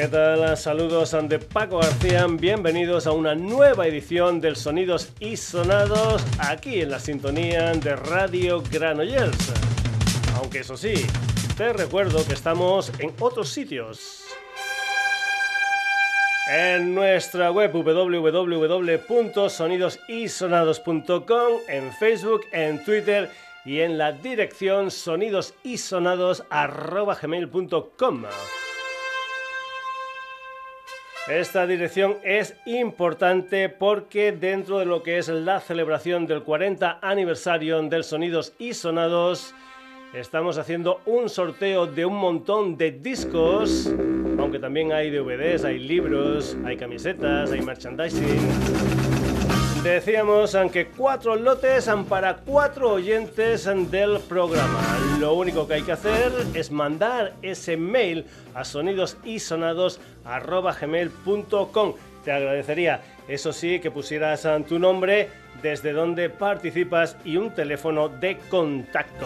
¿Qué tal? Saludos de Paco García, bienvenidos a una nueva edición del Sonidos y Sonados aquí en la sintonía de Radio Granollers. Aunque eso sí, te recuerdo que estamos en otros sitios. En nuestra web www.sonidosisonados.com, en Facebook, en Twitter y en la dirección sonidosisonados.gmail.com. Esta dirección es importante porque dentro de lo que es la celebración del 40 aniversario del Sonidos y Sonados, estamos haciendo un sorteo de un montón de discos, aunque también hay DVDs, hay libros, hay camisetas, hay merchandising. Decíamos aunque cuatro lotes para cuatro oyentes del programa. Lo único que hay que hacer es mandar ese mail a sonidosisonados.gmail.com. Te agradecería, eso sí, que pusieras tu nombre, desde donde participas y un teléfono de contacto.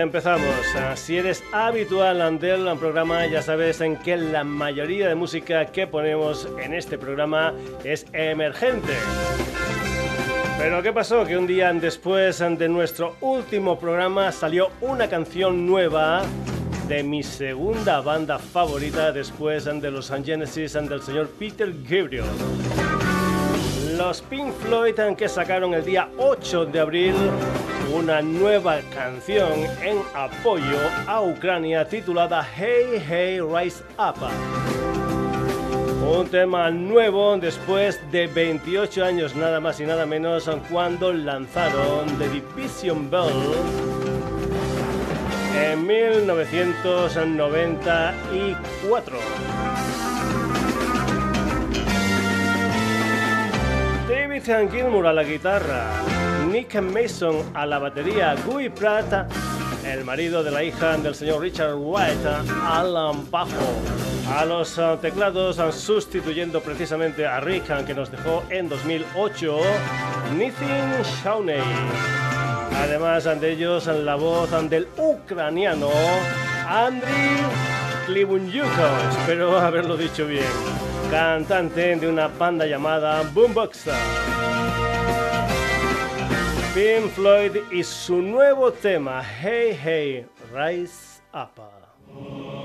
Empezamos. Si eres habitual del programa, ya sabes en que la mayoría de música que ponemos en este programa es emergente. Pero ¿qué pasó? Que un día después de nuestro último programa salió una canción nueva de mi segunda banda favorita después de los Genesis del señor Peter Gabriel. Los Pink Floyd que sacaron el día 8 de abril una nueva canción en apoyo a Ucrania titulada Hey Hey Rise Up. Un tema nuevo después de 28 años nada más y nada menos cuando lanzaron The Division Bell en 1994. David Gilmour a la guitarra, Nick Mason a la batería, Guy Pratt, el marido de la hija del señor Richard White, Alan Bajo. A los uh, teclados, uh, sustituyendo precisamente a Rick, que nos dejó en 2008, Nathan Shawney. Además de ellos, la voz del ucraniano Andriy Klibunyuk. Espero haberlo dicho bien cantante de una banda llamada Boombox. Pink Floyd y su nuevo tema, Hey Hey, Rise Up.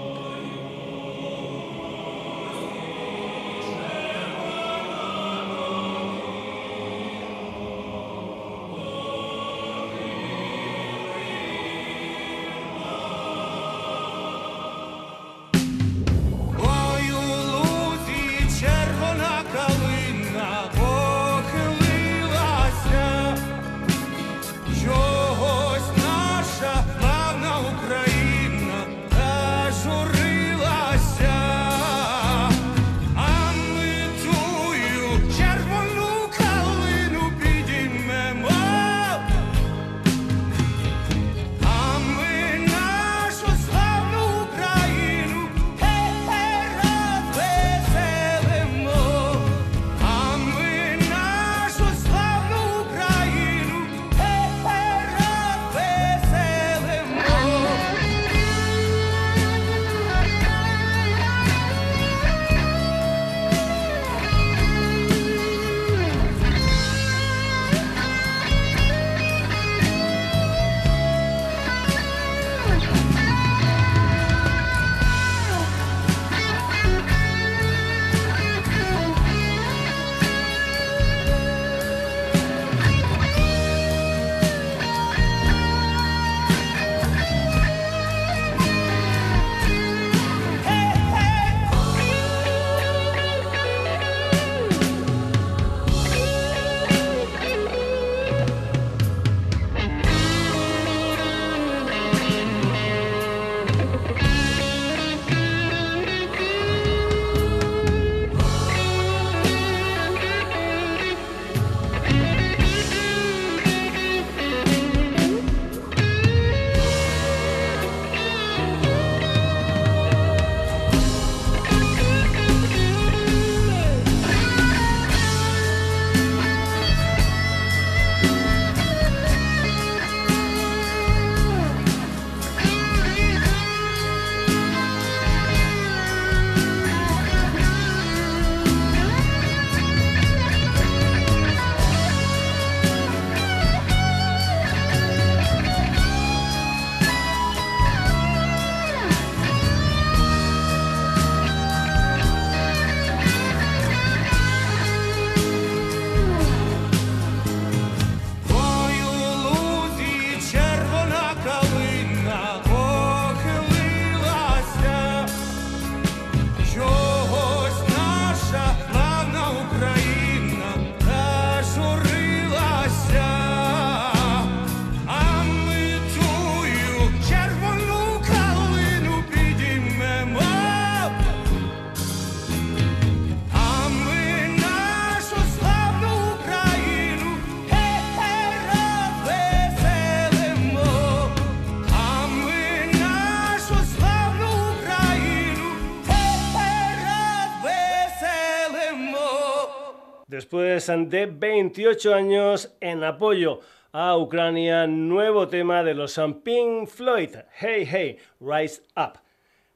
De 28 años en apoyo a Ucrania, nuevo tema de los Pink Floyd, Hey Hey, Rise Up.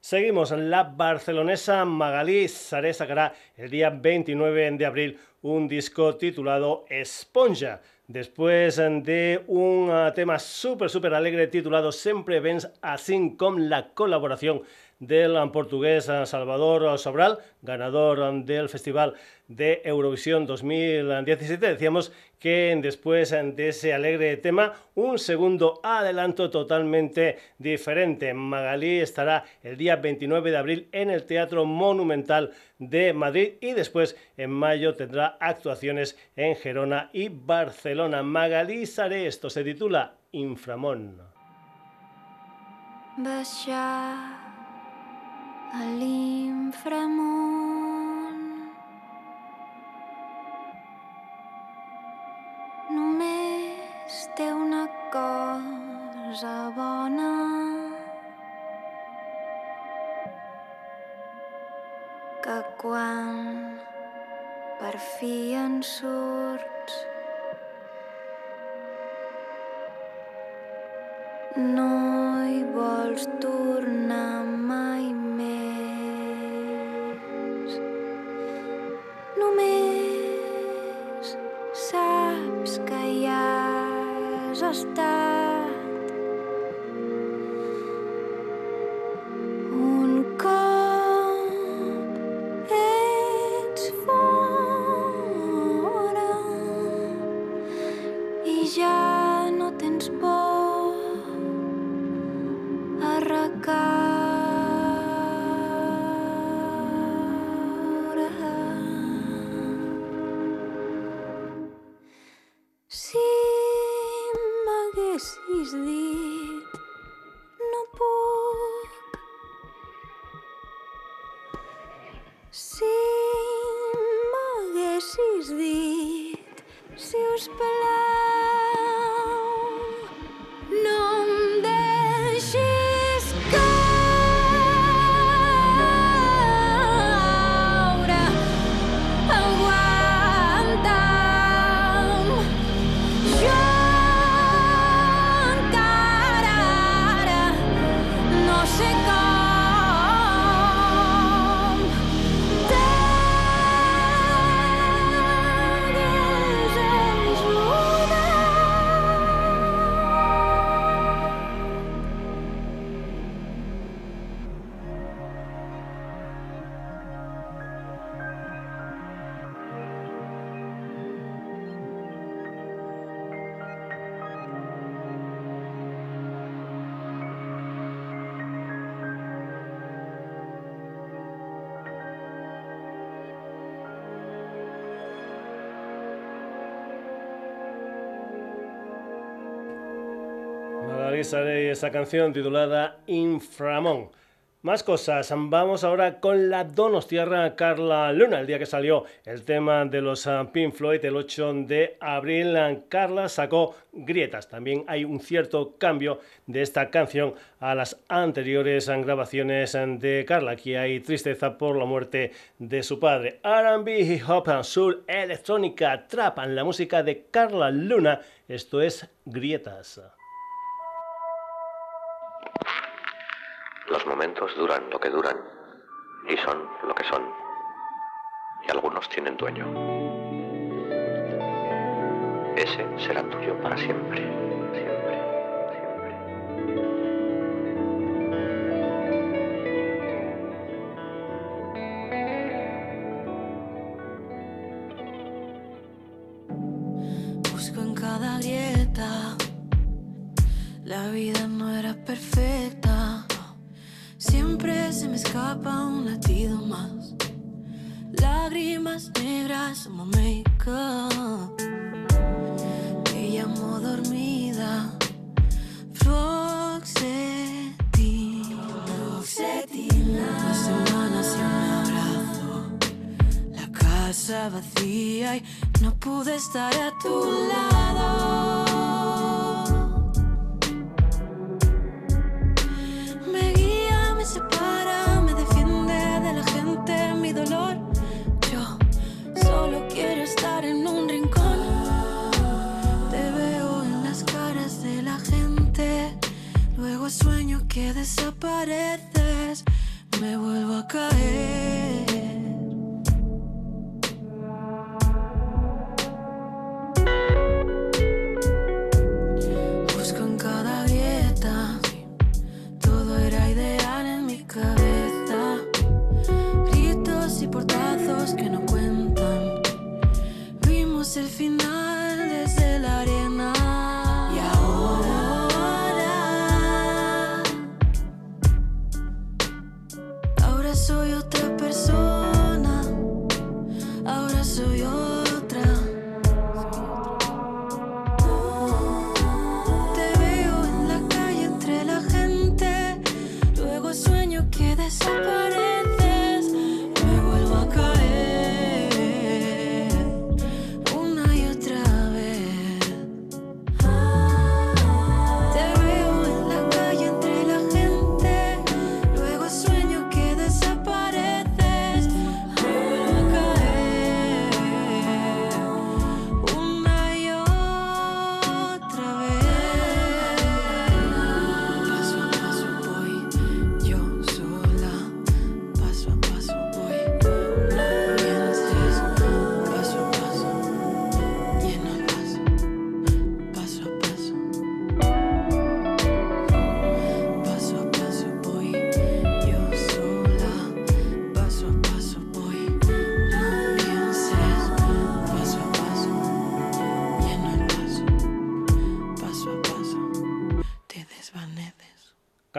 Seguimos, la barcelonesa Magalí Saré sacará el día 29 de abril un disco titulado Esponja. Después de un ah, tema súper, súper alegre titulado Siempre Vens Así con la colaboración del portugués Salvador Sobral, ganador del Festival de Eurovisión 2017. Decíamos que después de ese alegre tema, un segundo adelanto totalmente diferente. Magalí estará el día 29 de abril en el Teatro Monumental de Madrid y después en mayo tendrá actuaciones en Gerona y Barcelona. Magalí Saré, esto se titula Inframón a l'inframón. Només té una cosa bona que quan per fi en surts no hi vols tornar mai més. Només saps que hi has estat sale esa canción titulada Inframón. Más cosas, vamos ahora con la Donostierra Carla Luna. El día que salió el tema de los ah, Pink Floyd, el 8 de abril, ah, Carla sacó grietas. También hay un cierto cambio de esta canción a las anteriores ah, grabaciones de Carla. Aquí hay tristeza por la muerte de su padre. RB, hip hop, soul, electrónica, trap, la música de Carla Luna. Esto es Grietas. Momentos duran lo que duran y son lo que son. Y algunos tienen dueño. Ese será tuyo para siempre, siempre, escapa un latido más. Lágrimas negras como make-up. Te llamo dormida. Floxetina. Floxetina. Dos semanas sin un abrazo. La casa vacía y no pude estar a tu lado. que desapareces, me vuelvo a caer.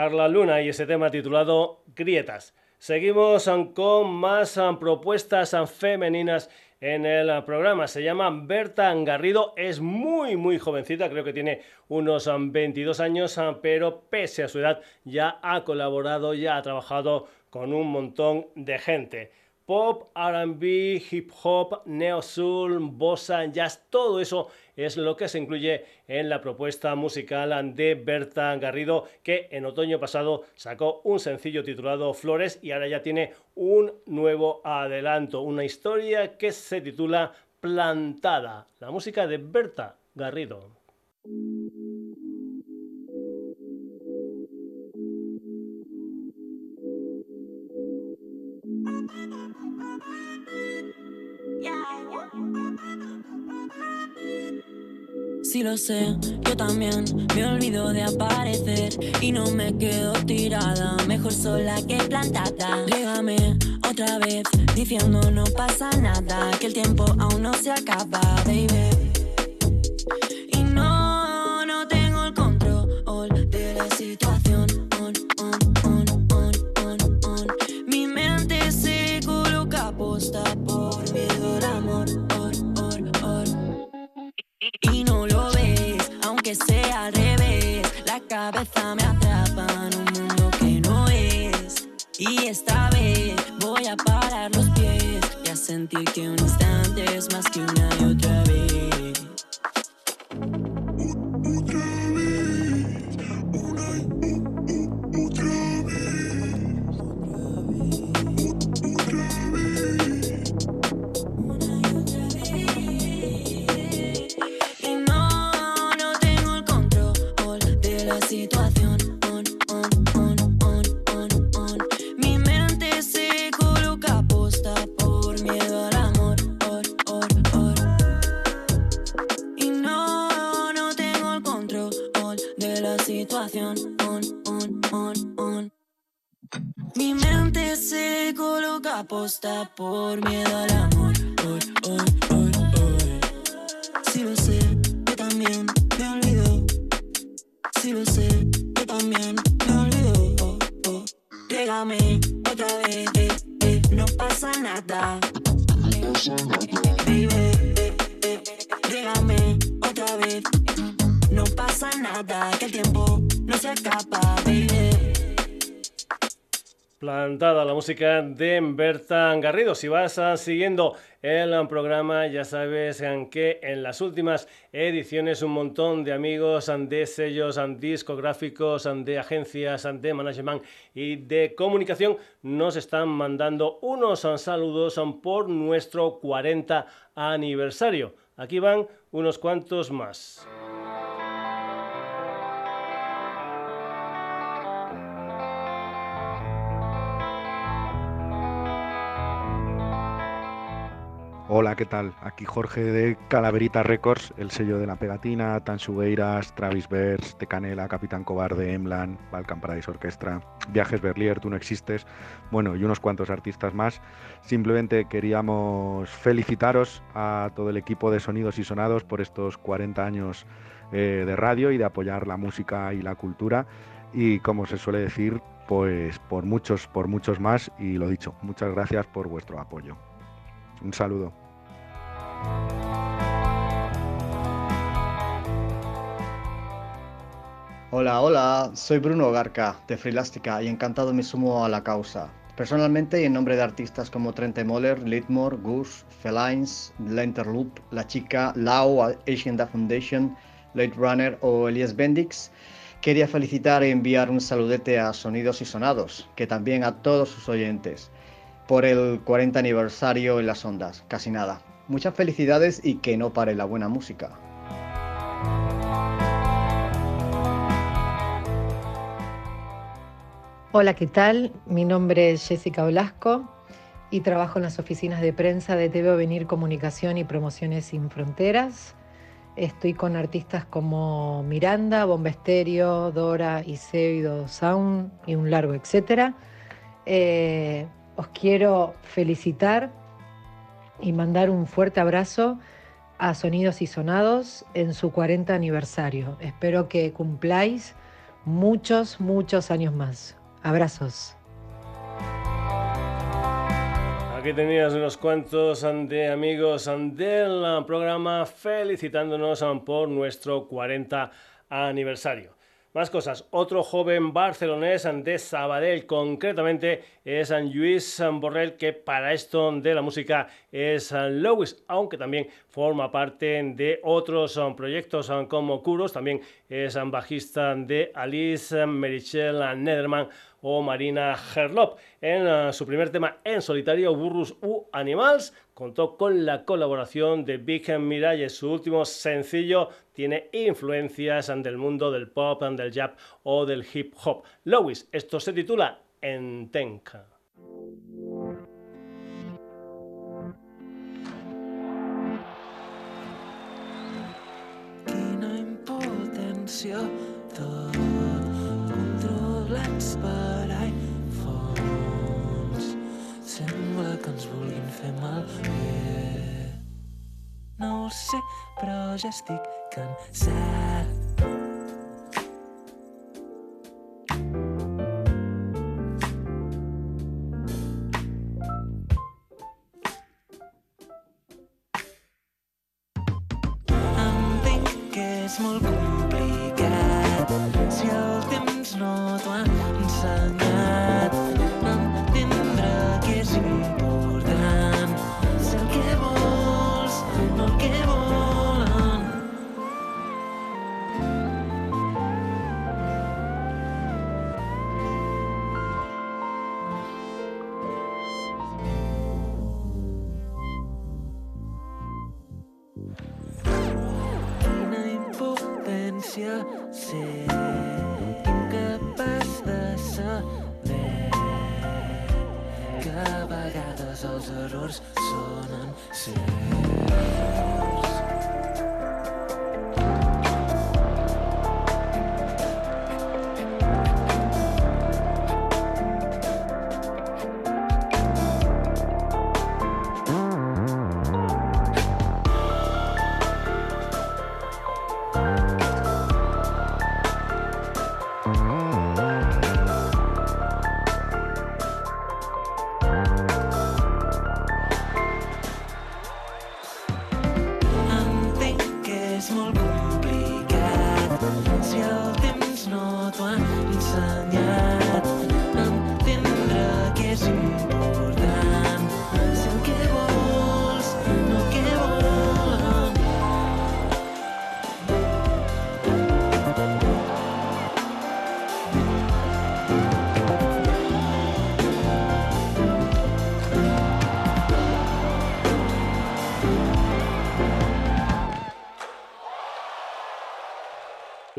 Carla Luna y ese tema titulado Grietas. Seguimos con más propuestas femeninas en el programa. Se llama Berta Garrido, es muy, muy jovencita, creo que tiene unos 22 años, pero pese a su edad ya ha colaborado, ya ha trabajado con un montón de gente pop, RB, hip hop, neo soul, bossa, jazz, todo eso es lo que se incluye en la propuesta musical de Berta Garrido, que en otoño pasado sacó un sencillo titulado Flores y ahora ya tiene un nuevo adelanto, una historia que se titula Plantada, la música de Berta Garrido. Si lo sé, yo también me olvido de aparecer y no me quedo tirada, mejor sola que plantada. Légame otra vez diciendo no pasa nada, que el tiempo aún no se acaba, baby. Aunque sea al revés. La cabeza me atrapa en un mundo que no es. Y esta vez voy a parar los pies y a sentir que un instante es más por de Berta Garrido. Si vas siguiendo el programa, ya sabes que en las últimas ediciones un montón de amigos de sellos discográficos, de agencias, de management y de comunicación nos están mandando unos saludos por nuestro 40 aniversario. Aquí van unos cuantos más. Hola, ¿qué tal? Aquí Jorge de Calaverita Records, el sello de la pegatina, Tansugueiras, Travis Bers, De Canela, Capitán Cobarde, Emlan, Balkan Paradise Orquestra, Viajes Berlier, Tú no existes, bueno, y unos cuantos artistas más. Simplemente queríamos felicitaros a todo el equipo de Sonidos y Sonados por estos 40 años eh, de radio y de apoyar la música y la cultura. Y como se suele decir, pues por muchos, por muchos más. Y lo dicho, muchas gracias por vuestro apoyo. Un saludo. Hola, hola, soy Bruno Garca de Freelástica y encantado me sumo a la causa. Personalmente y en nombre de artistas como Trente Moller, Litmore, Goose, Felines, Lenterloop, La Chica, Lau, Asian Da Foundation, Late Runner o Elias Bendix, quería felicitar y enviar un saludete a Sonidos y Sonados, que también a todos sus oyentes por el 40 aniversario en las ondas, casi nada. Muchas felicidades y que no pare la buena música. Hola, ¿qué tal? Mi nombre es Jessica Olasco y trabajo en las oficinas de prensa de TV Venir Comunicación y Promociones Sin Fronteras. Estoy con artistas como Miranda, Bomba Estéreo, Dora, Iseo, Sound y un largo etcétera. Eh, os quiero felicitar y mandar un fuerte abrazo a Sonidos y Sonados en su 40 aniversario. Espero que cumpláis muchos, muchos años más. Abrazos. Aquí tenías unos cuantos de amigos del programa felicitándonos por nuestro 40 aniversario. Más cosas. Otro joven barcelonés de Sabadell, concretamente, es Luis Borrell, que para esto de la música es Lewis, aunque también forma parte de otros proyectos como Kuros, también es bajista de Alice, Merichel Nederman o Marina Herlop. En su primer tema en solitario, Burrus u Animals, contó con la colaboración de Big Miralles. Su último sencillo tiene influencias del mundo del pop, del jazz o del hip hop. Lois, esto se titula Entenca. Quina que ens vulguin fer malbé no ho sé però ja estic cansat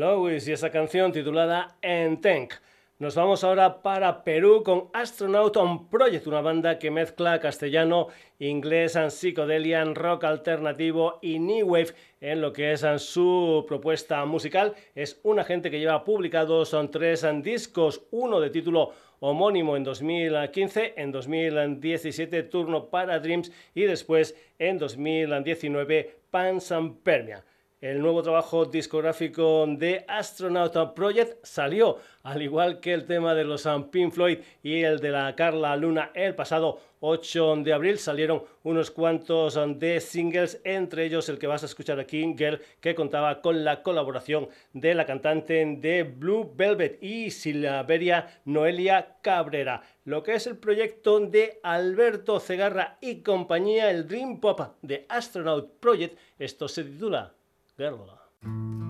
Lois y esa canción titulada Entenc. Nos vamos ahora para Perú con Astronaut on Project, una banda que mezcla castellano, inglés, psicodelia, rock alternativo y new wave en lo que es su propuesta musical. Es una gente que lleva publicados tres discos, uno de título homónimo en 2015, en 2017 Turno para Dreams y después en 2019 Pans Permia. El nuevo trabajo discográfico de Astronaut Project salió, al igual que el tema de los um, Pink Floyd y el de la Carla Luna el pasado 8 de abril. Salieron unos cuantos um, de singles, entre ellos el que vas a escuchar aquí, Girl, que contaba con la colaboración de la cantante de Blue Velvet y Silveria Noelia Cabrera. Lo que es el proyecto de Alberto Cegarra y compañía, el Dream Pop de Astronaut Project, esto se titula Girl. Look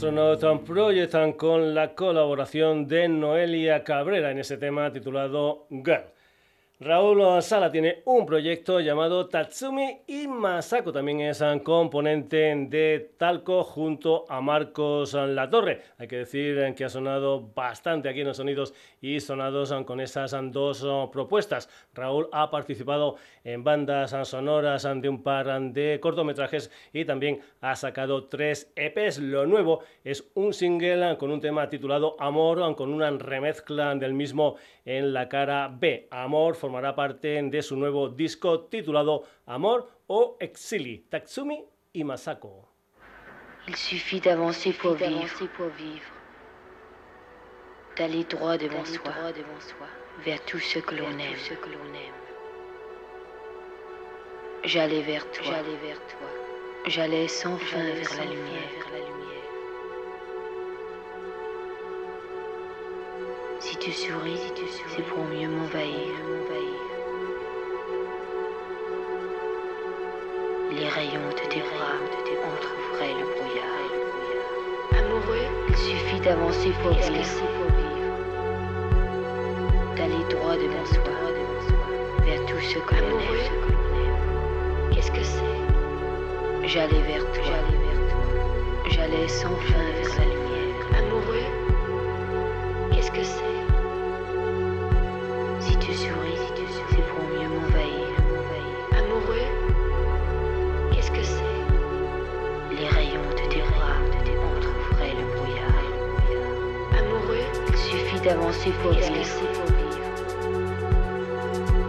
Astronaut Project con la colaboración de Noelia Cabrera en ese tema titulado Girl. Raúl Sala tiene un proyecto llamado Tatsumi y Masako también es un componente de Talco junto a Marcos Latorre. Hay que decir que ha sonado bastante aquí en los sonidos y sonados con esas dos propuestas. Raúl ha participado en bandas sonoras de un par de cortometrajes y también ha sacado tres EPs. Lo nuevo es un single con un tema titulado Amor, con una remezcla del mismo en la cara B. Amor formará parte de su nuevo disco titulado Amor o Exili, Tatsumi y Masako. Il suffit d'avancer pour vivre, d'aller droit devant soi, vers tout ce que l'on aime. J'allais vers toi, j'allais sans fin vers la lumière. Si tu souris, c'est pour mieux m'envahir. Les rayons de tes bras entr'ouvraient le brouillard. Amoureux, il suffit d'avancer pour vivre. D'aller droit devant soi, vers tout ce que l'on aime. Qu'est-ce que c'est? J'allais vers toi, j'allais sans fin vers la lumière. Amoureux, qu'est-ce que c'est? Si tu souris, suffit d'avancer pour vivre.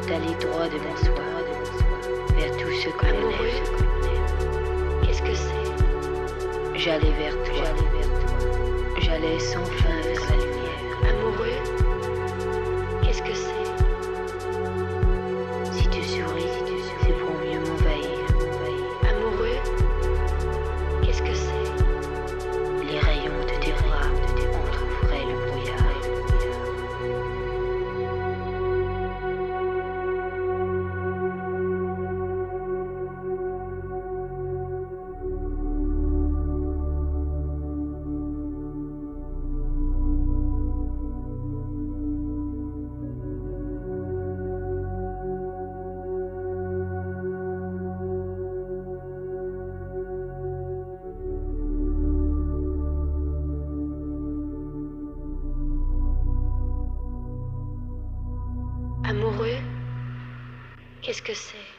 D'aller droit devant soi, vers tout ce que l'on aime. Qu'est-ce que c'est? J'allais vers toi, j'allais sans fin vers la lumière. Amoureux, qu'est-ce que c'est? Qu'est-ce que c'est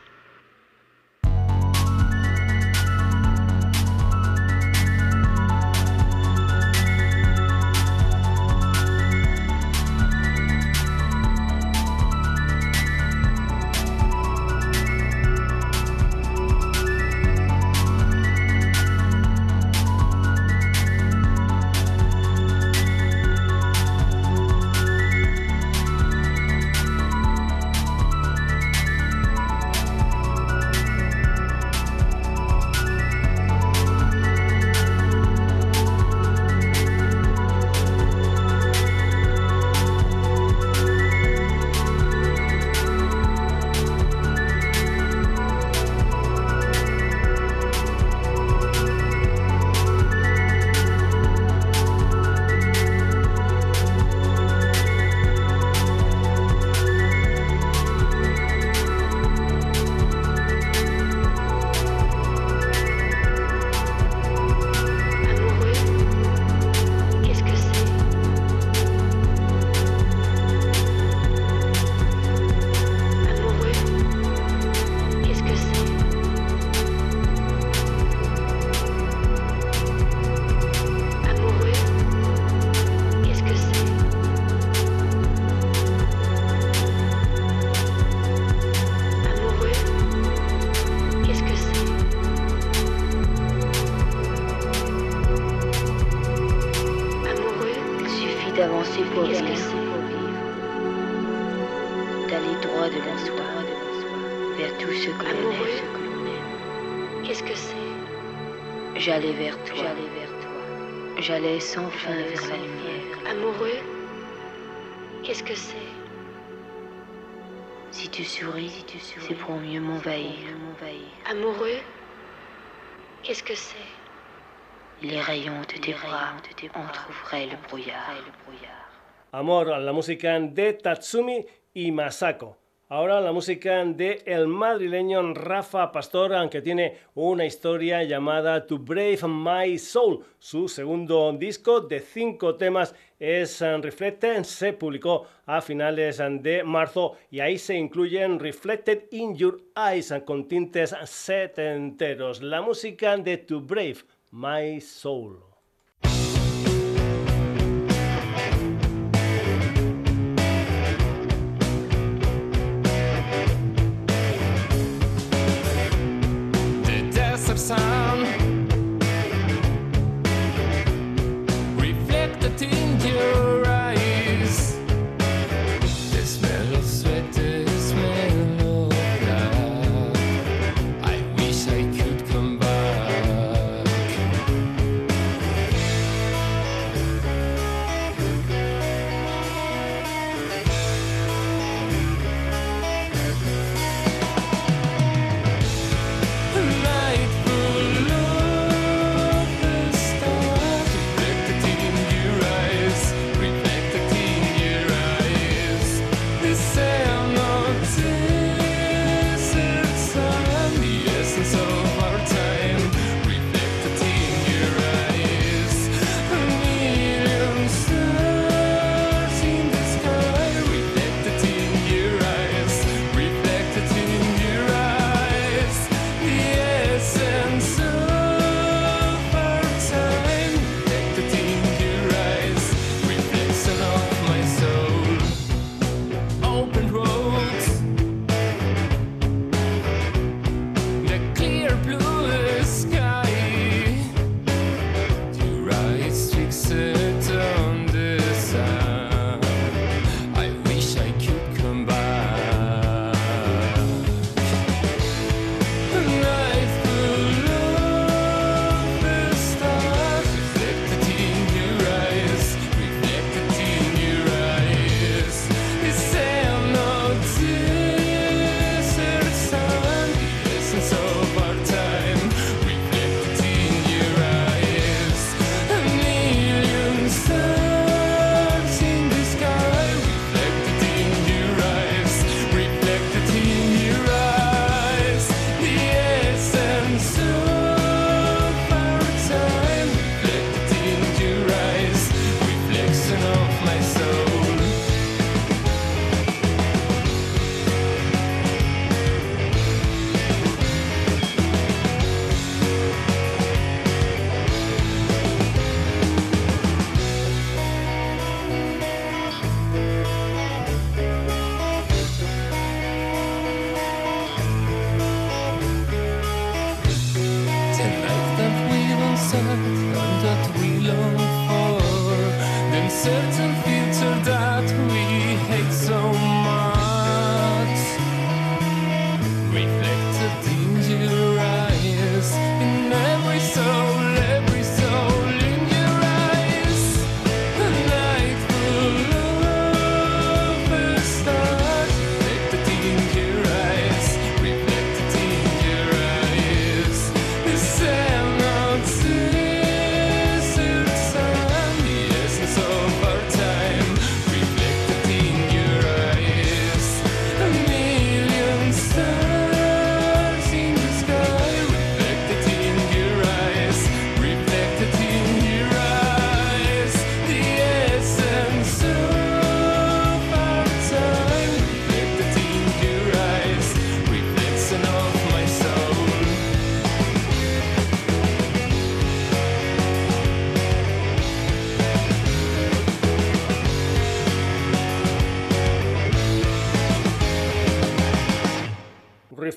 j'allais sans fin vers la lumière. Amoureux Qu'est-ce que c'est? Si tu souris, si tu souris c'est pour mieux m'envahir. Amoureux Qu'est-ce que c'est? Les rayons de tes bras entrouvraient le brouillard. Amor, la musique de Tatsumi Imasako. Ahora la música de el madrileño Rafa Pastor, aunque tiene una historia llamada To Brave My Soul. Su segundo disco de cinco temas es eh, Reflected, se publicó a finales eh, de marzo y ahí se incluyen Reflected in Your Eyes eh, con tintes setenteros. La música de To Brave My Soul.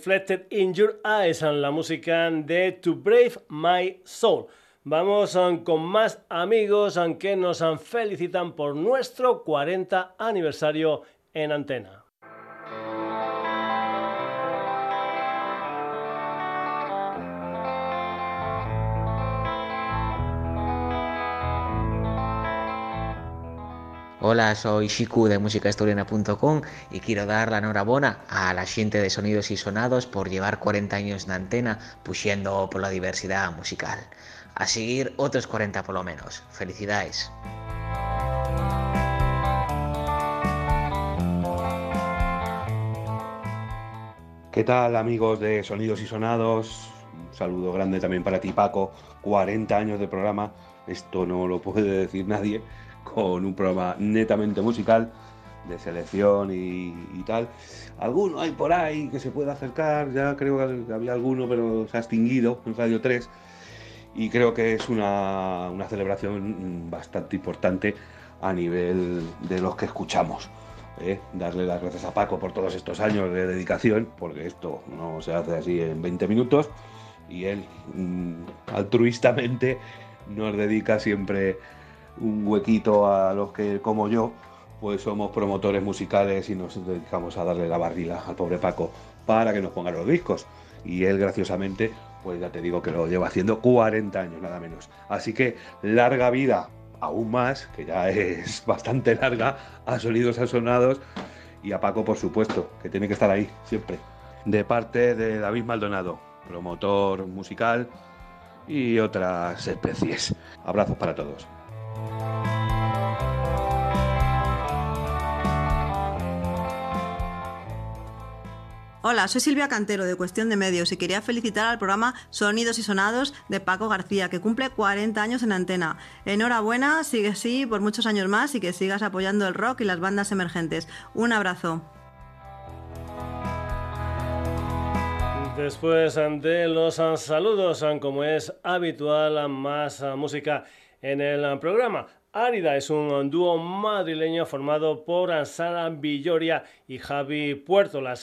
Reflected in Your Eyes, la música de To Brave My Soul. Vamos um, con más amigos um, que nos felicitan por nuestro 40 aniversario en antena. Hola, soy Shiku de musicahistoriana.com y quiero dar la enhorabuena a la gente de Sonidos y Sonados por llevar 40 años en antena pusiendo por la diversidad musical. A seguir otros 40 por lo menos. Felicidades. ¿Qué tal amigos de Sonidos y Sonados? Un saludo grande también para ti Paco. 40 años de programa. Esto no lo puede decir nadie con un programa netamente musical, de selección y, tal. Alguno hay por ahí que se pueda acercar, ya creo que había alguno, pero se ha extinguido en Radio 3. Y creo que es una, una celebración bastante importante a nivel de los que escuchamos. ¿eh? Darle las gracias a Paco por todos estos años de dedicación, porque esto no se hace así en 20 minutos. Y él, mm, altruistamente, nos dedica siempre un huequito a los que, como yo, pues somos promotores musicales y nos dedicamos a darle la barrila al pobre Paco para que nos ponga los discos. Y él, graciosamente, pues ya te digo que lo lleva haciendo 40 años, nada menos. Así que larga vida, aún más, que ya es bastante larga, a Sonidos Sonados y a Paco, por supuesto, que tiene que estar ahí siempre. De parte de David Maldonado, promotor musical y otras especies. Abrazos para todos. Hola, soy Silvia Cantero de Cuestión de Medios y quería felicitar al programa Sonidos y Sonados de Paco García, que cumple 40 años en antena. Enhorabuena, sigue así por muchos años más y que sigas apoyando el rock y las bandas emergentes. Un abrazo. Después de los saludos, como es habitual, más música en el programa. Árida es un dúo madrileño formado por Sara Villoria y Javi Puerto. La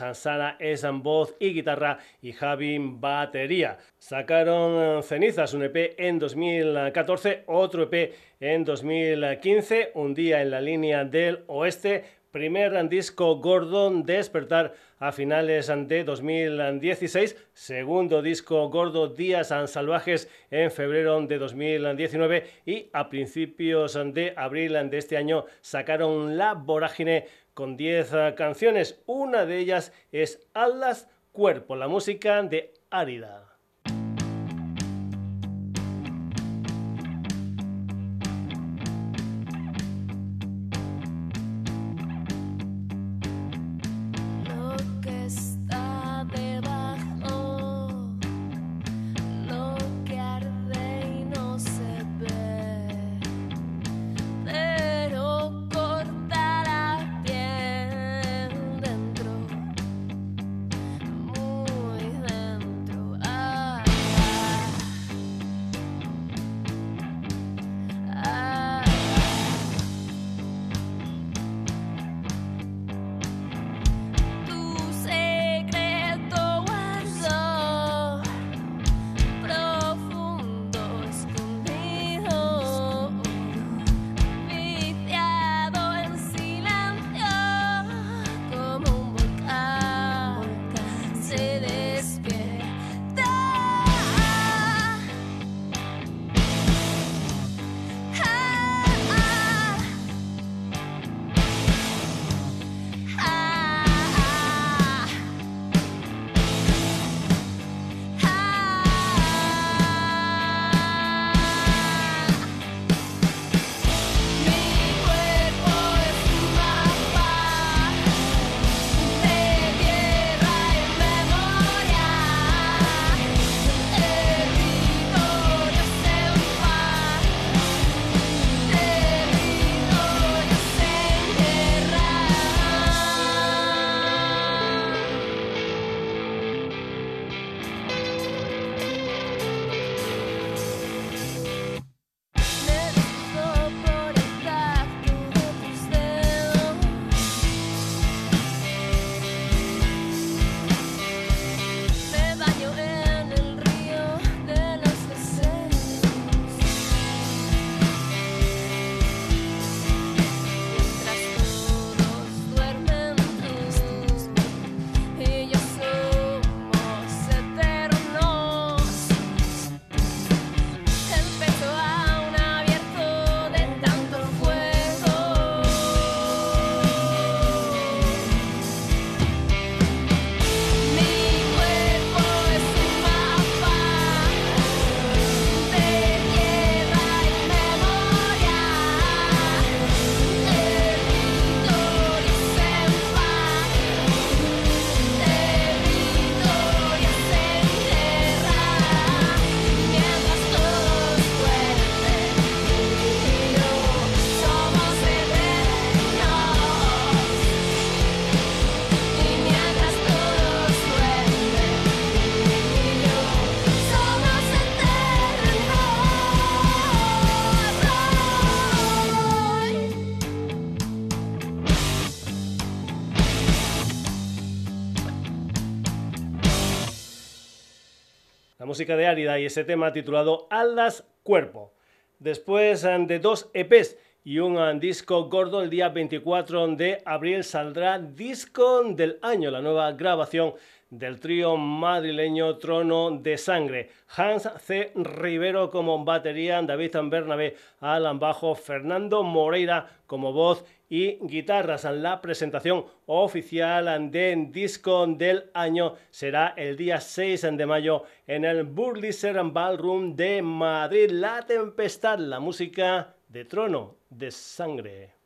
es voz y guitarra y Javi batería. Sacaron Cenizas, un EP en 2014, otro EP en 2015, Un día en la línea del oeste, primer disco gordo Despertar a finales de 2016, segundo disco gordo Días Salvajes en febrero de 2019 y a principios de abril de este año sacaron La Vorágine con 10 canciones, una de ellas es Alas Cuerpo, la música de Árida. Música de Árida y ese tema titulado Aldas Cuerpo. Después eh, de dos EPs y un eh, disco gordo, el día 24 de abril saldrá Disco del Año, la nueva grabación del trío madrileño Trono de Sangre. Hans C. Rivero como batería, David Bernabé al bajo, Fernando Moreira como voz y guitarras. La presentación oficial del disco del año será el día 6 de mayo en el Burliser Ballroom de Madrid. La Tempestad, la música de Trono de Sangre.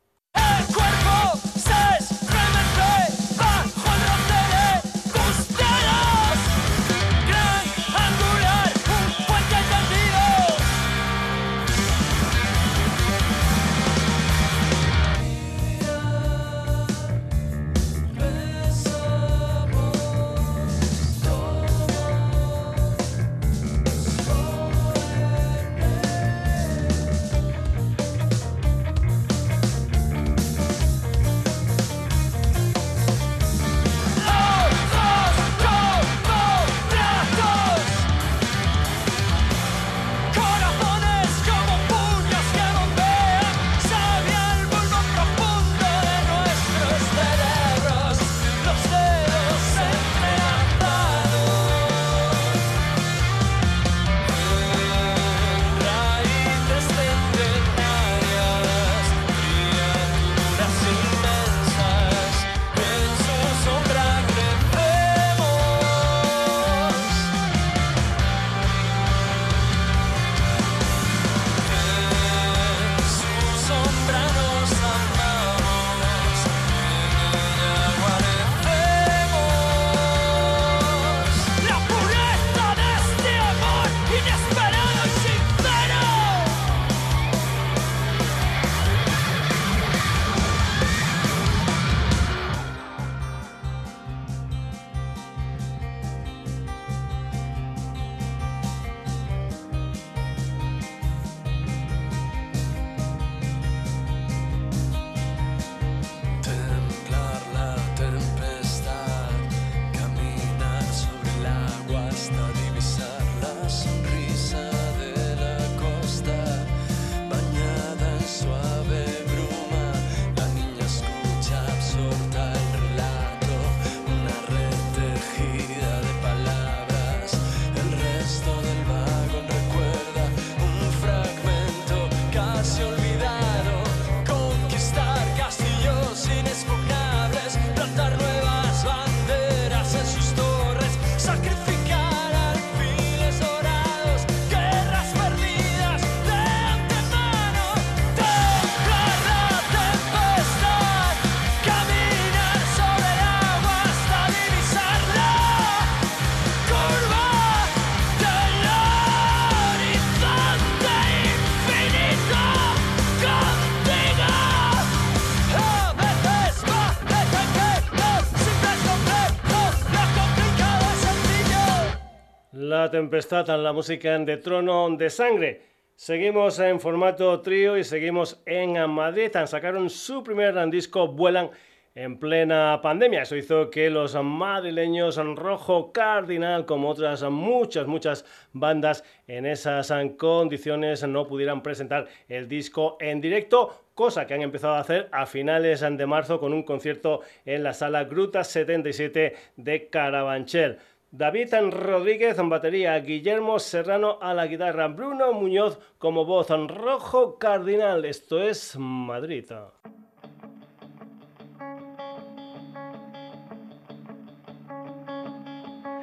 Tempestad, la música de Trono de Sangre. Seguimos en formato trío y seguimos en Madrid. Sacaron su primer disco, Vuelan, en plena pandemia. Eso hizo que los madrileños Rojo Cardinal, como otras muchas, muchas bandas en esas condiciones, no pudieran presentar el disco en directo. Cosa que han empezado a hacer a finales de marzo con un concierto en la sala Gruta 77 de Carabanchel. David Rodríguez en batería, Guillermo Serrano a la guitarra, Bruno Muñoz como voz, Rojo Cardinal. Esto es Madrid.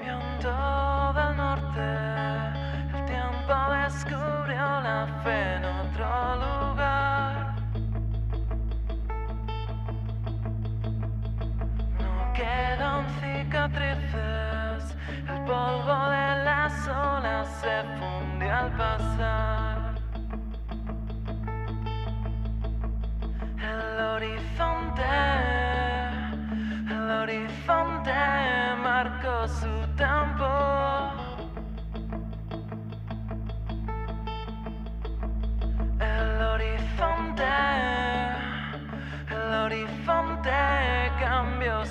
En cicatrices, el polvo de las olas se fundió al pasar. El horizonte, el horizonte marcó su tiempo. El horizonte, el horizonte cambió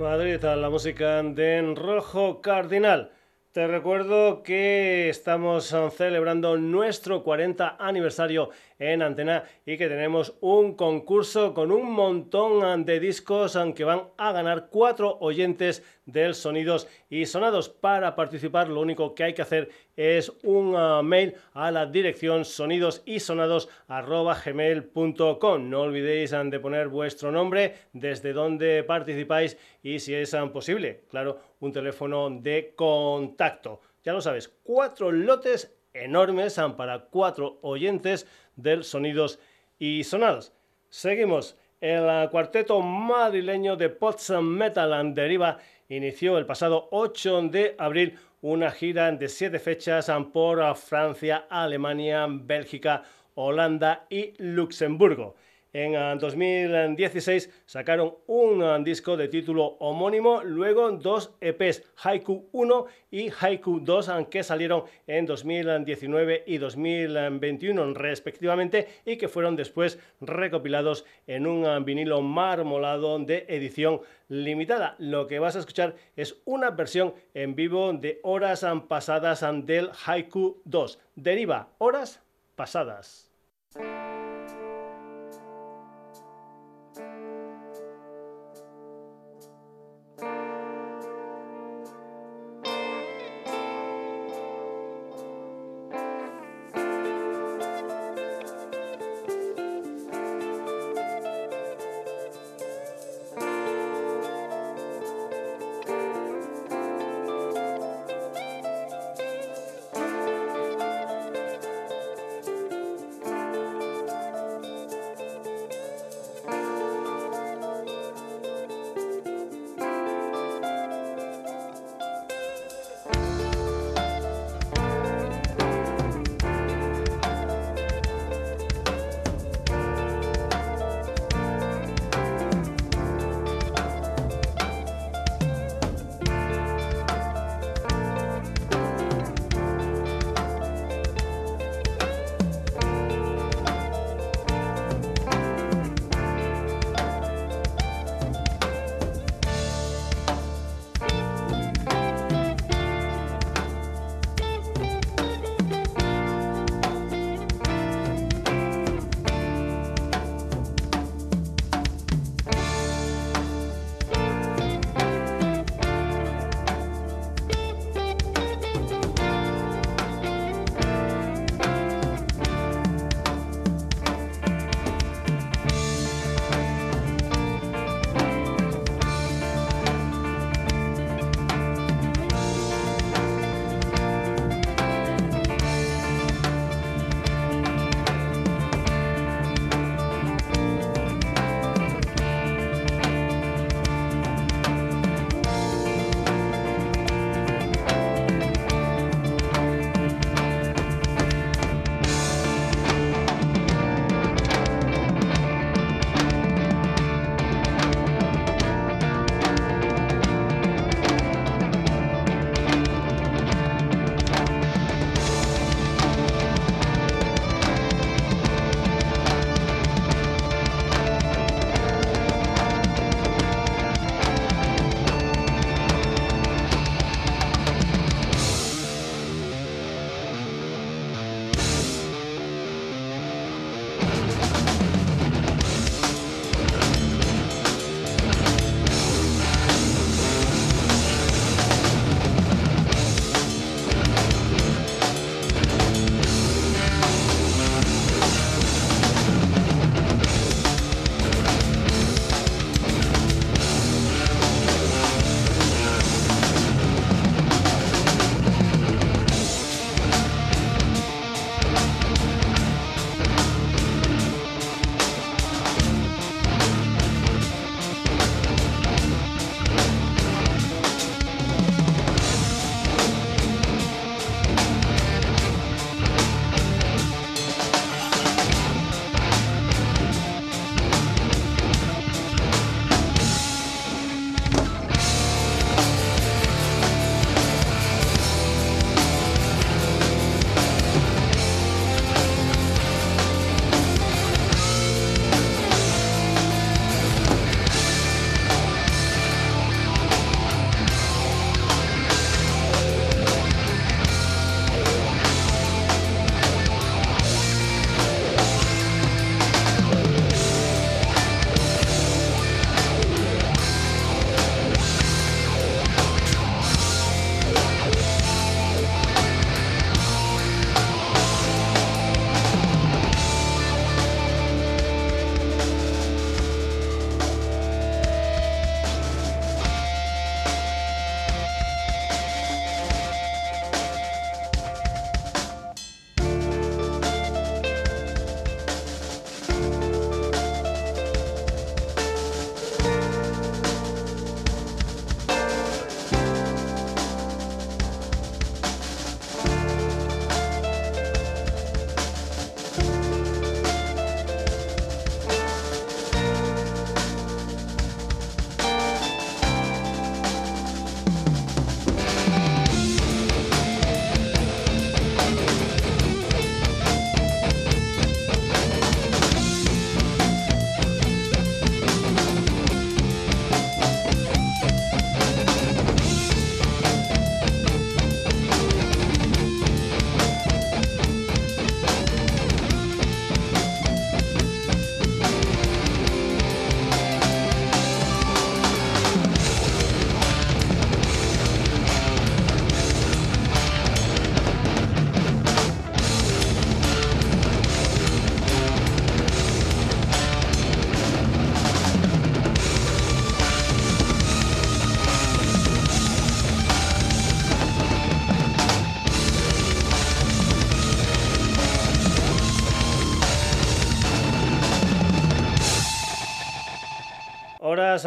Madrid, a la música de Rojo Cardinal. Te recuerdo que estamos celebrando nuestro 40 aniversario en Antena y que tenemos un concurso con un montón de discos que van a ganar cuatro oyentes del Sonidos y Sonados. Para participar lo único que hay que hacer es un eh, mail a la dirección sonidosysonados.gmail.com. No olvidéis eh, de poner vuestro nombre, desde dónde participáis y si es eh, posible, claro, un teléfono de contacto. Ya lo sabes, cuatro lotes enormes para cuatro oyentes del Sonidos y Sonados. Seguimos. El cuarteto madrileño de Potsdam Metal and Deriva inició el pasado 8 de abril una gira de siete fechas por Francia, Alemania, Bélgica, Holanda y Luxemburgo. En eh, 2016 sacaron un eh, disco de título homónimo, luego dos EPs, Haiku 1 y Haiku 2, eh, que salieron en 2019 y 2021 respectivamente y que fueron después recopilados en un vinilo marmolado de edición limitada. Lo que vas a escuchar es una versión en vivo de horas pasadas del Haiku 2. Deriva, horas pasadas.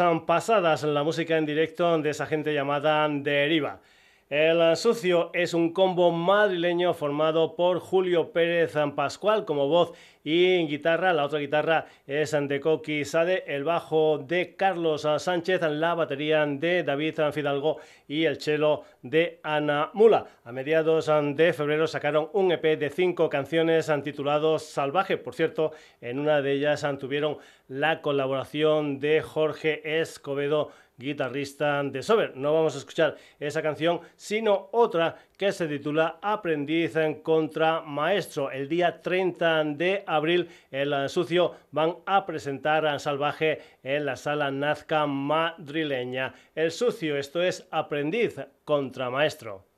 Han pasadas la música en directo de esa gente llamada Deriva. El Sucio es un combo madrileño formado por Julio Pérez Pascual como voz y guitarra. La otra guitarra es de Coqui Sade, el bajo de Carlos Sánchez, la batería de David Fidalgo y el cello de Ana Mula. A mediados de febrero sacaron un EP de cinco canciones titulado Salvaje. Por cierto, en una de ellas tuvieron la colaboración de Jorge Escobedo guitarrista de Sober. No vamos a escuchar esa canción, sino otra que se titula Aprendiz en contra Maestro. El día 30 de abril, el Sucio van a presentar a Salvaje en la sala Nazca madrileña. El Sucio, esto es Aprendiz contra Maestro.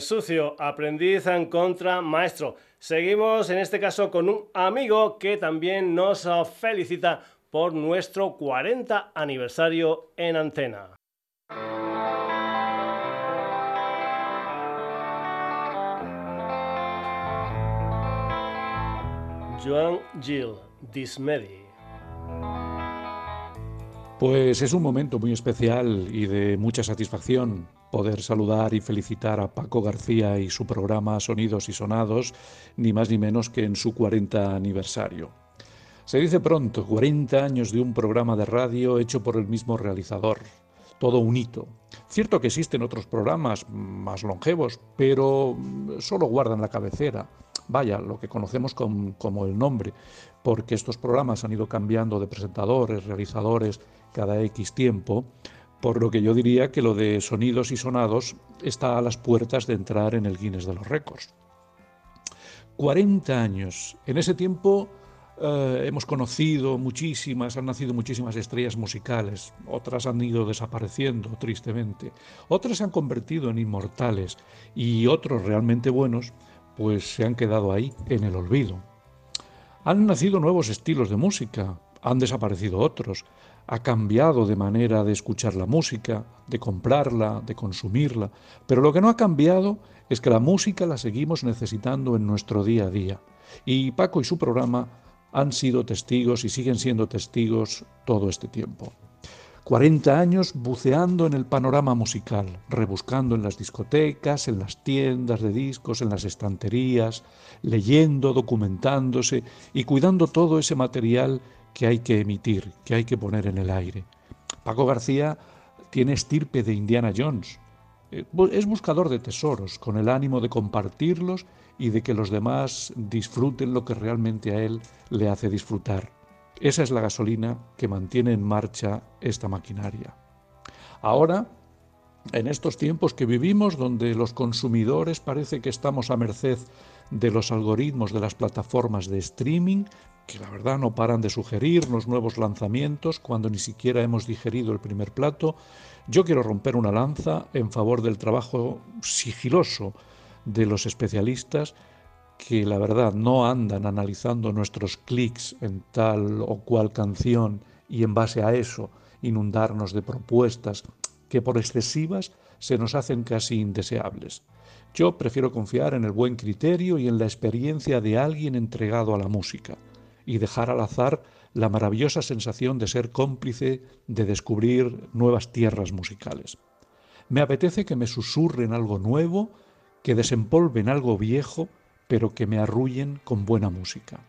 Sucio, aprendiz en contra maestro. Seguimos en este caso con un amigo que también nos felicita por nuestro 40 aniversario en antena. Joan Gil, Dismedi. Pues es un momento muy especial y de mucha satisfacción poder saludar y felicitar a Paco García y su programa Sonidos y Sonados, ni más ni menos que en su 40 aniversario. Se dice pronto, 40 años de un programa de radio hecho por el mismo realizador. Todo un hito. Cierto que existen otros programas más longevos, pero solo guardan la cabecera. Vaya, lo que conocemos com- como el nombre, porque estos programas han ido cambiando de presentadores, realizadores cada X tiempo, por lo que yo diría que lo de sonidos y sonados está a las puertas de entrar en el Guinness de los récords. 40 años. En ese tiempo eh, hemos conocido muchísimas, han nacido muchísimas estrellas musicales, otras han ido desapareciendo tristemente, otras se han convertido en inmortales y otros realmente buenos pues se han quedado ahí en el olvido. Han nacido nuevos estilos de música, han desaparecido otros, ha cambiado de manera de escuchar la música, de comprarla, de consumirla, pero lo que no ha cambiado es que la música la seguimos necesitando en nuestro día a día. Y Paco y su programa han sido testigos y siguen siendo testigos todo este tiempo. 40 años buceando en el panorama musical, rebuscando en las discotecas, en las tiendas de discos, en las estanterías, leyendo, documentándose y cuidando todo ese material que hay que emitir, que hay que poner en el aire. Paco García tiene estirpe de Indiana Jones. Eh, Es buscador de tesoros, con el ánimo de compartirlos y de que los demás disfruten lo que realmente a él le hace disfrutar. Esa es la gasolina que mantiene en marcha esta maquinaria. Ahora, en estos tiempos que vivimos, donde los consumidores parece que estamos a merced de los algoritmos de las plataformas de streaming, que la verdad no paran de sugerirnos nuevos lanzamientos cuando ni siquiera hemos digerido el primer plato, yo quiero romper una lanza en favor del trabajo sigiloso de los especialistas que la verdad no andan analizando nuestros clics en tal o cual canción y en base a eso inundarnos de propuestas que por excesivas se nos hacen casi indeseables. Yo prefiero confiar en el buen criterio y en la experiencia de alguien entregado a la música y dejar al azar la maravillosa sensación de ser cómplice de descubrir nuevas tierras musicales. Me apetece que me susurren algo nuevo, que desempolven algo viejo, pero que me arrullen con buena música.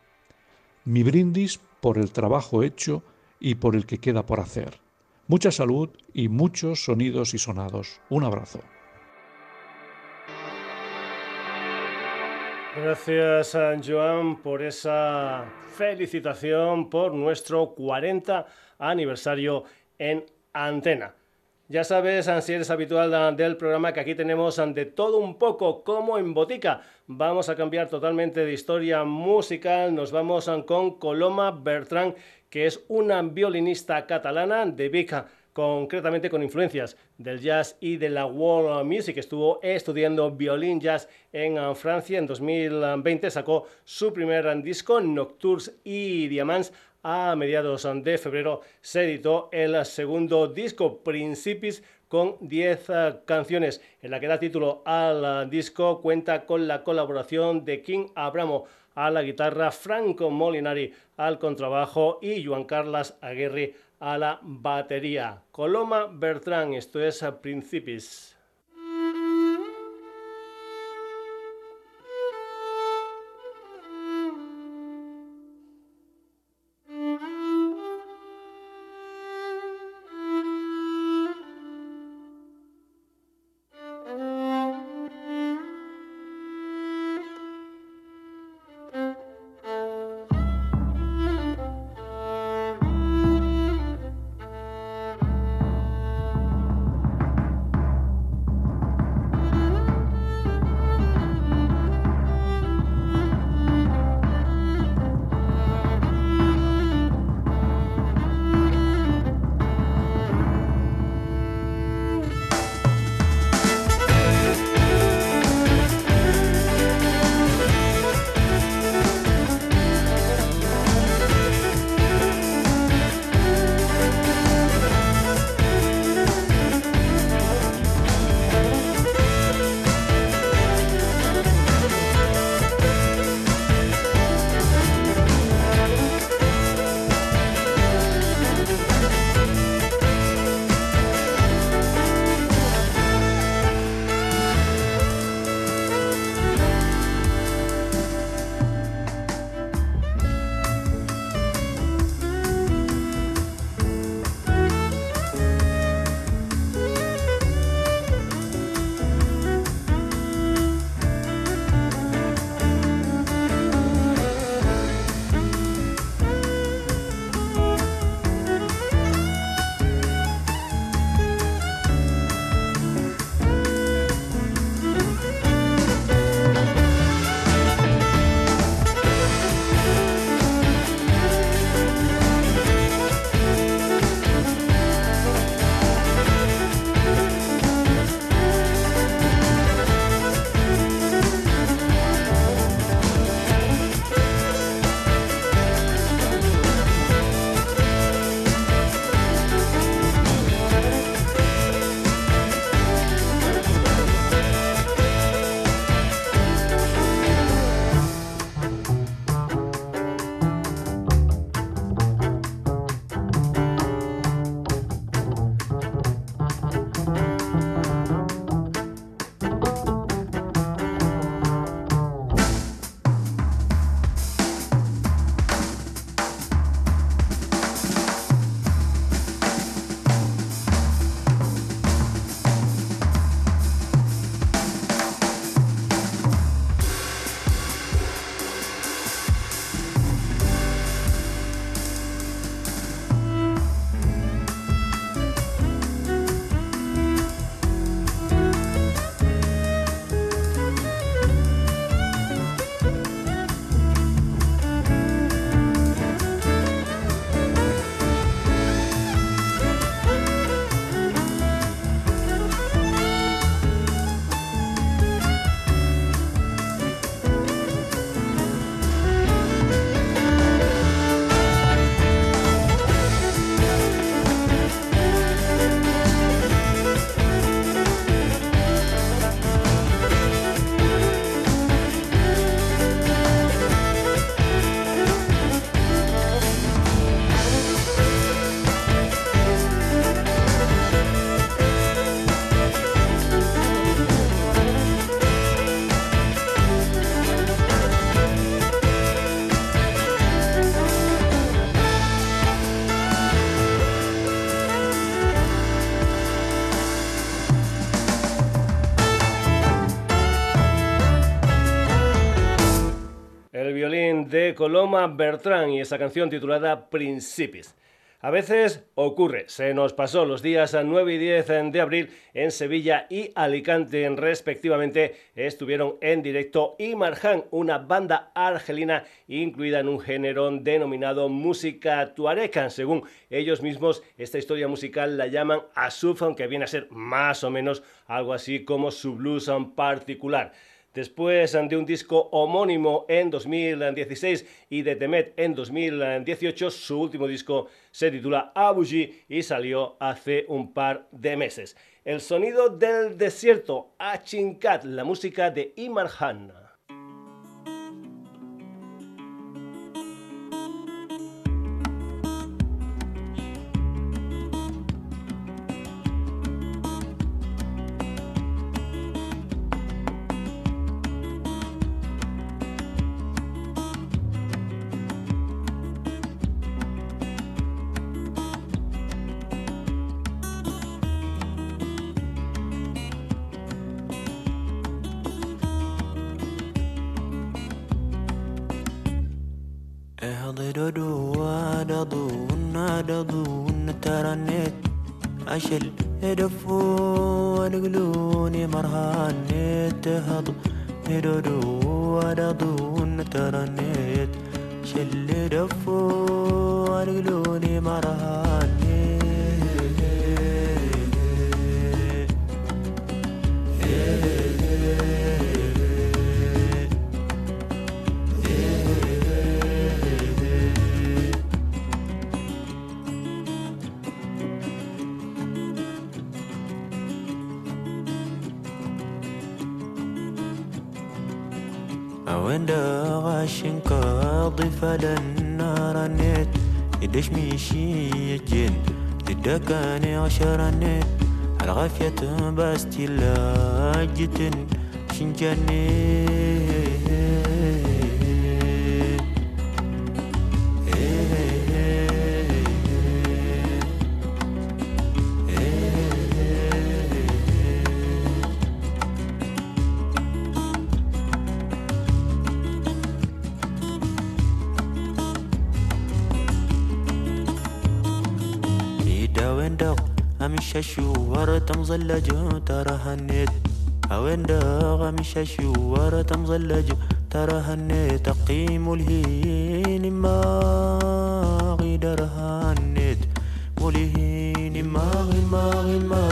Mi brindis por el trabajo hecho y por el que queda por hacer. Mucha salud y muchos sonidos y sonados. Un abrazo. Gracias, Joan, por esa felicitación por nuestro 40 aniversario en antena. Ya sabes, si eres habitual del programa, que aquí tenemos de todo un poco como en botica. Vamos a cambiar totalmente de historia musical. Nos vamos con Coloma Bertran, que es una violinista catalana de Vic, concretamente con influencias del jazz y de la world music. Estuvo estudiando violín jazz en ah, Francia. En 2020 sacó su primer ah, disco, Nocturnes y Diamants. A mediados ah, de febrero se editó el segundo disco, Principis, con 10 ah, canciones. En la que da título al disco cuenta con la colaboración de King Abramo a la guitarra, Franco Molinari al contrabajo y Juan Carlos Aguirre a la batería. Coloma Bertrán, esto es ah, Principis. De Coloma Bertrán y esa canción titulada Principis. A veces ocurre, se nos pasó los días 9 y 10 de abril en Sevilla y Alicante respectivamente estuvieron en directo Imarjan, una banda argelina incluida en un género denominado música tuareca. Según ellos mismos, esta historia musical la llaman Asuf, aunque viene a ser más o menos algo así como su blues particular. Después de un disco homónimo en 2016 y de Temet en 2018, su último disco se titula Abuji y salió hace un par de meses. El sonido del desierto, Achinkat, la música de Imar اويندو امششو ورا تمزلجو ترى هنيت. اويندو امششو ورا تمزلجو ترى هنيت. تقيم الهين ما غيدر هنيت. ولهين ما غي ما غي ما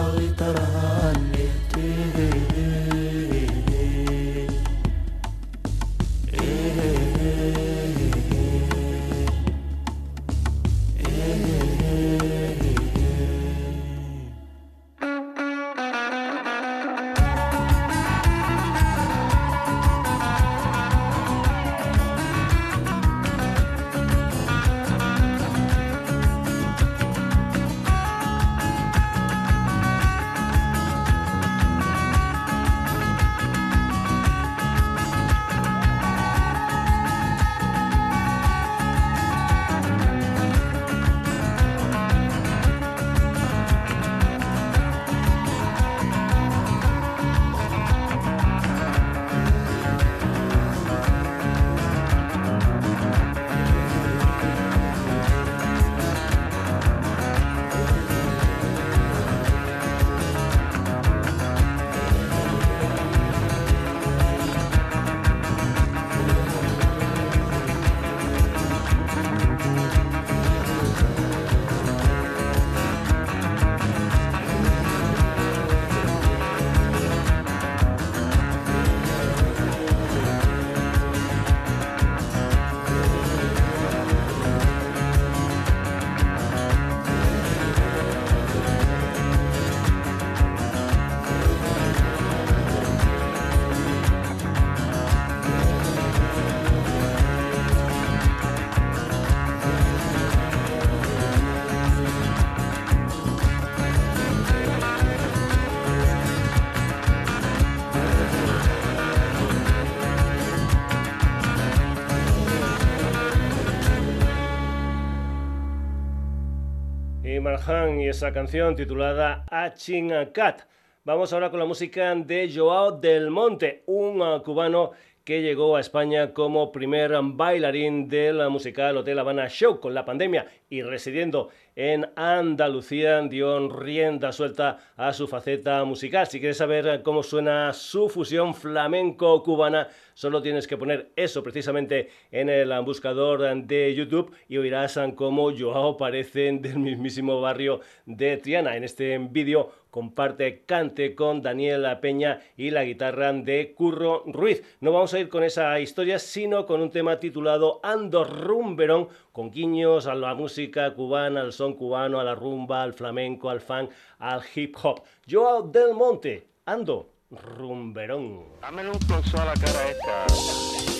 Y esa canción titulada Achin Cat. Vamos ahora con la música de Joao del Monte, un uh, cubano que llegó a España como primer bailarín del musical Hotel Habana Show con la pandemia y residiendo en Andalucía dio rienda suelta a su faceta musical. Si quieres saber cómo suena su fusión flamenco-cubana, solo tienes que poner eso precisamente en el buscador de YouTube y oirás cómo Joao parece del mismísimo barrio de Triana. En este vídeo comparte cante con Daniela Peña y la guitarra de Curro Ruiz. No vamos a ir con esa historia, sino con un tema titulado Ando Rumberón, con guiños a la música cubana, al son cubano, a la rumba, al flamenco, al funk, al hip hop. Joao del Monte, Ando Rumberón. Dame un a la cara esta.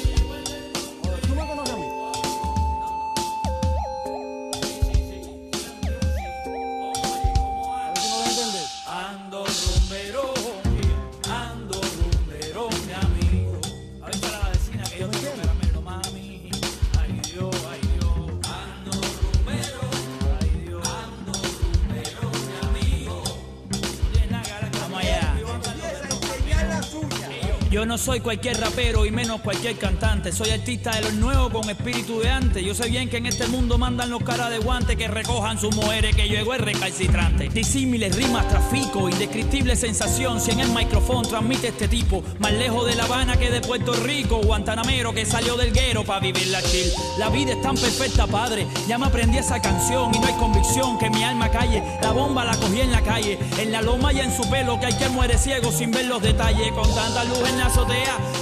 Yo no soy cualquier rapero y menos cualquier cantante. Soy artista de los nuevos con espíritu de antes. Yo sé bien que en este mundo mandan los caras de guante que recojan sus mujeres, que yo es recalcitrante. Disímiles, rimas, trafico, indescriptible sensación. Si en el micrófono transmite este tipo, más lejos de La Habana que de Puerto Rico, Guantanamero que salió del guero para vivir la chill. La vida es tan perfecta, padre. Ya me aprendí esa canción y no hay convicción que mi alma calle. La bomba la cogí en la calle, en la loma y en su pelo, que hay que muere ciego sin ver los detalles. Con tanta luz en la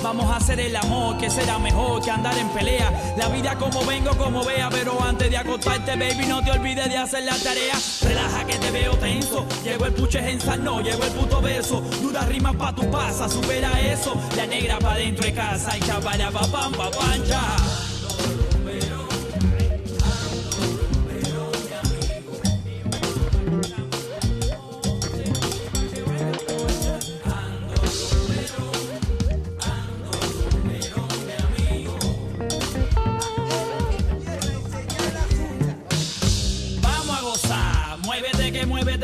vamos a hacer el amor, que será mejor que andar en pelea. La vida como vengo, como vea, pero antes de acostarte, baby, no te olvides de hacer la tarea. Relaja que te veo tenso, llegó el puche en no, llegó el puto verso. Dura rima pa' tu pasa, supera eso. La negra pa' dentro de casa y chabala pa' pam, pa' pancha.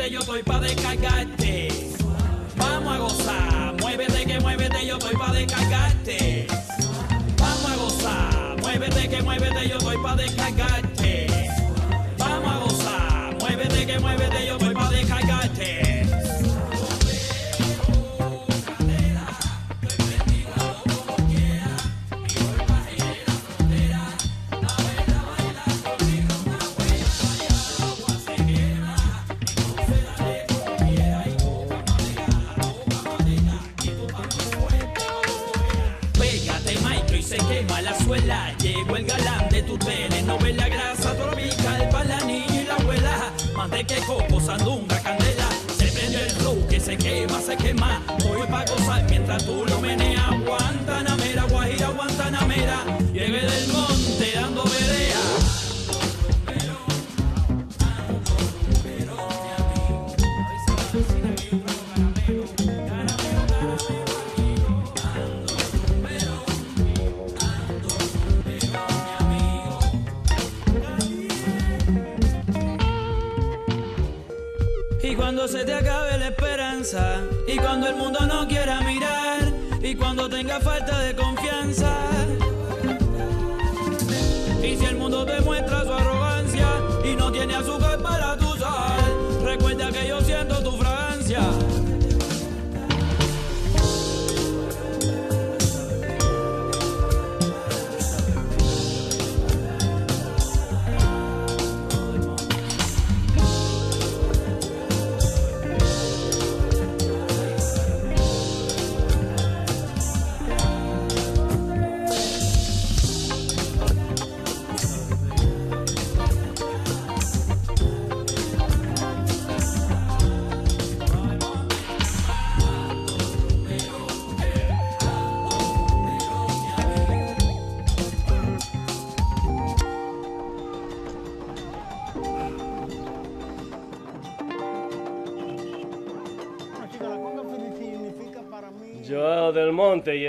Muévete, yo estoy pa' descargarte. Vamos a gozar, muévete que muévete, yo estoy pa' descargarte. Mientras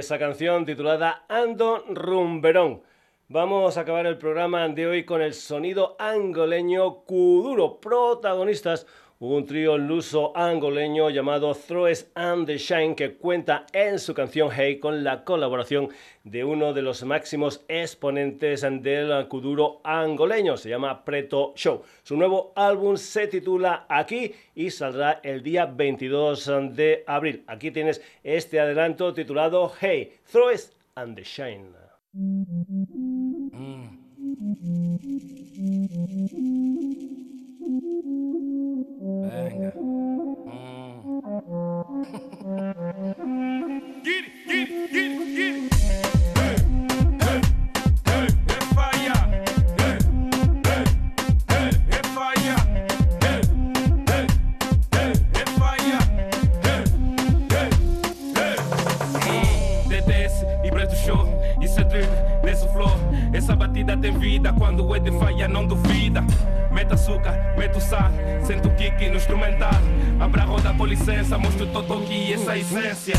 esa canción titulada Ando Rumberón. Vamos a acabar el programa de hoy con el sonido angoleño Kuduro, protagonistas un trío luso angoleño llamado Throes and the Shine que cuenta en su canción Hey con la colaboración de uno de los máximos exponentes del kuduro angoleño, se llama Preto Show. Su nuevo álbum se titula Aquí y saldrá el día 22 de abril. Aquí tienes este adelanto titulado Hey, Throes and the Shine. Venga. Get it, get it, get it, get it. Mostro todo aqui essa essência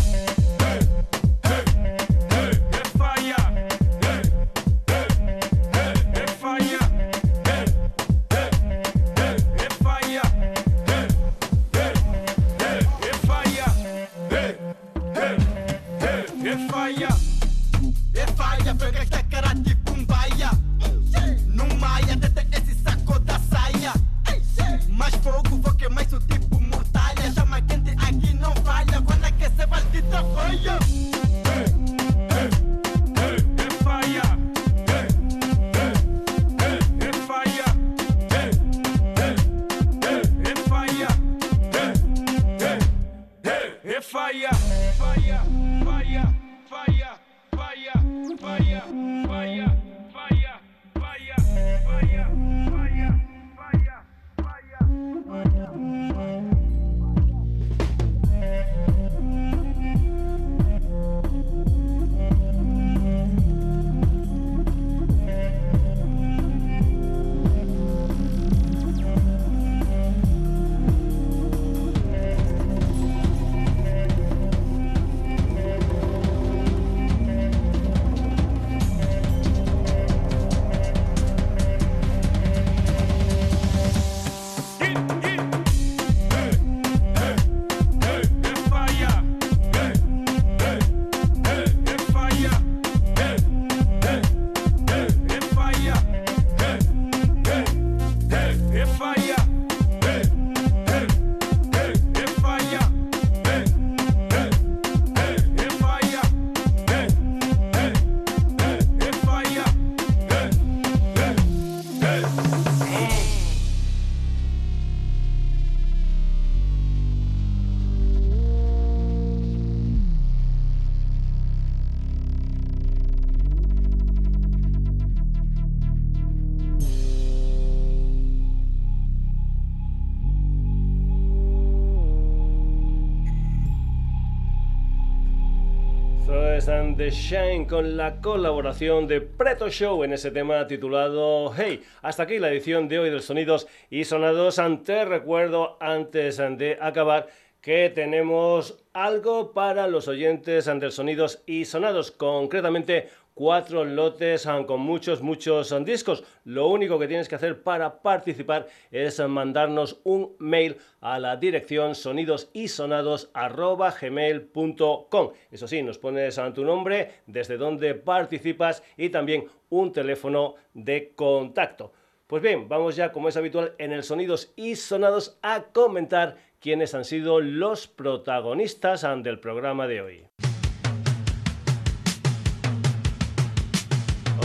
The Shine con la colaboración de Preto Show en ese tema titulado Hey. Hasta aquí la edición de hoy del Sonidos y Sonados. Antes recuerdo, antes de acabar, que tenemos algo para los oyentes del Sonidos y Sonados, concretamente cuatro lotes ah, con muchos, muchos ah, discos. Lo único que tienes que hacer para participar es ah, mandarnos un mail a la dirección sonidosisonados.gmail.com. Eso sí, nos pones tu nombre, desde dónde participas y también un teléfono de contacto. Pues bien, vamos ya, como es habitual, en el Sonidos y Sonados a comentar quiénes han sido los protagonistas del programa de hoy.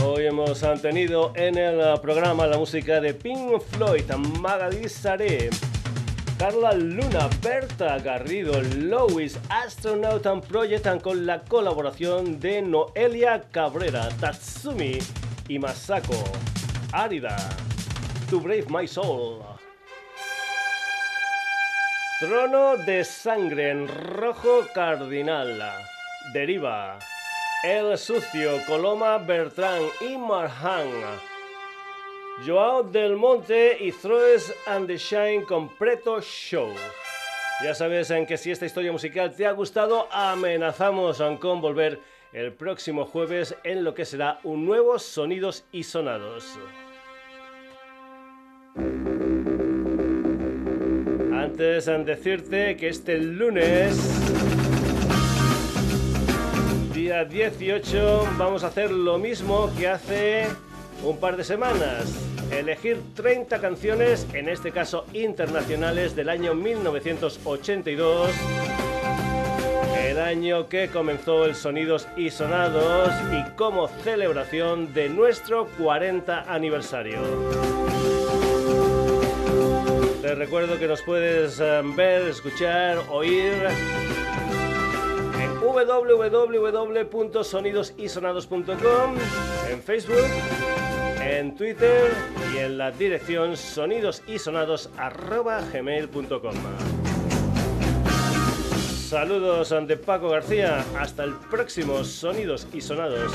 Hoy hemos tenido en el programa la música de Pink Floyd, Magali Saré, Carla Luna, Berta Garrido, Lois, Astronaut and Project and con la colaboración de Noelia Cabrera, Tatsumi y Masako, Arida, To Brave My Soul. Trono de sangre en rojo cardinal. Deriva. El Sucio, Coloma Bertrán y Marhan. Joao del Monte y Throes and the Shine con Preto Show. Ya sabes en que si esta historia musical te ha gustado, amenazamos con volver el próximo jueves en lo que será un nuevo Sonidos y Sonados. Antes en decirte que este lunes, día 18, vamos a hacer lo mismo que hace un par de semanas. Elegir 30 canciones, en este caso internacionales, del año 1982. El año que comenzó el Sonidos y Sonados y como celebración de nuestro 40 aniversario. Te recuerdo que nos puedes eh, ver, escuchar, oír en www.sonidosisonados.com, en Facebook, en Twitter y en la dirección sonidosisonados.gmail.com. Saludos ante Paco García, hasta el próximo Sonidos y Sonados.